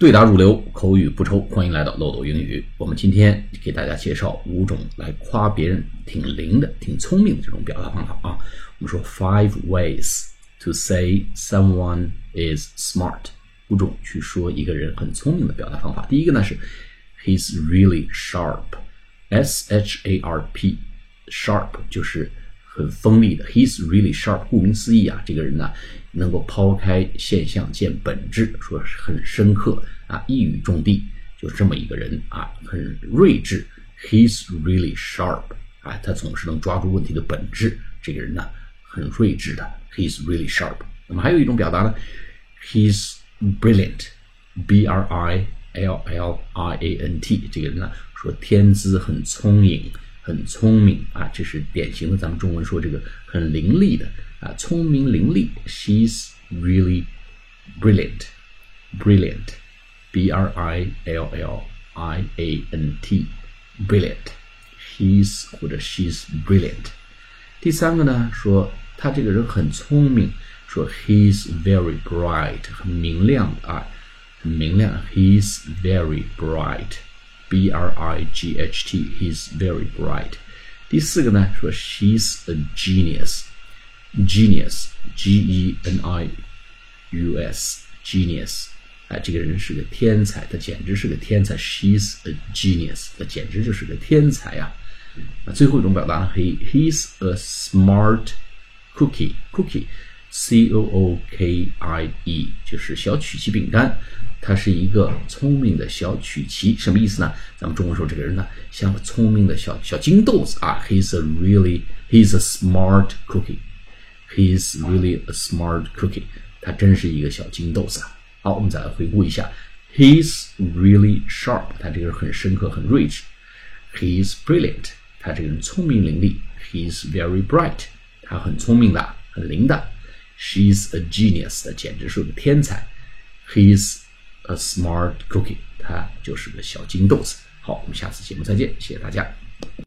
对答如流，口语不抽。欢迎来到漏斗英语。我们今天给大家介绍五种来夸别人挺灵的、挺聪明的这种表达方法啊。我们说 five ways to say someone is smart，五种去说一个人很聪明的表达方法。第一个呢是 he's really sharp，s h a r p，sharp 就是很锋利的。he's really sharp，顾名思义啊，这个人呢。能够抛开现象见本质，说是很深刻啊，一语中的，就这么一个人啊，很睿智。He's really sharp，啊，他总是能抓住问题的本质。这个人呢，很睿智的。He's really sharp。那么还有一种表达呢，He's brilliant，B R I L L I A N T。这个人呢，说天资很聪颖，很聪明啊，这是典型的咱们中文说这个很伶俐的。啊，聪明伶俐，she's really brilliant，brilliant，b r i l l i a n t，brilliant，he's 或者 she's brilliant。第三个呢，说他这个人很聪明，说 he's very bright，很明亮啊，很明亮，he's very bright. bright，b r i g h t，he's very bright。第四个呢，说 she's a genius。Genius, G-E-N-I-U-S, genius，哎，这个人是个天才，他简直是个天才。She's a genius，他简直就是个天才呀。啊，最后一种表达，he he's a smart cookie, C O O K I E 就是小曲奇饼干。他是一个聪明的小曲奇，什么意思呢？咱们中文说这个人呢，像个聪明的小小金豆子啊。He's a really, he's a smart cookie。He's really a smart cookie。他真是一个小金豆子啊。好，我们再来回顾一下。He's really sharp。他这个人很深刻，很睿智。He's brilliant。他这个人聪明伶俐。He's very bright。他很聪明的，很灵的。She's a genius。她简直是个天才。He's a smart cookie。他就是个小金豆子。好，我们下次节目再见，谢谢大家。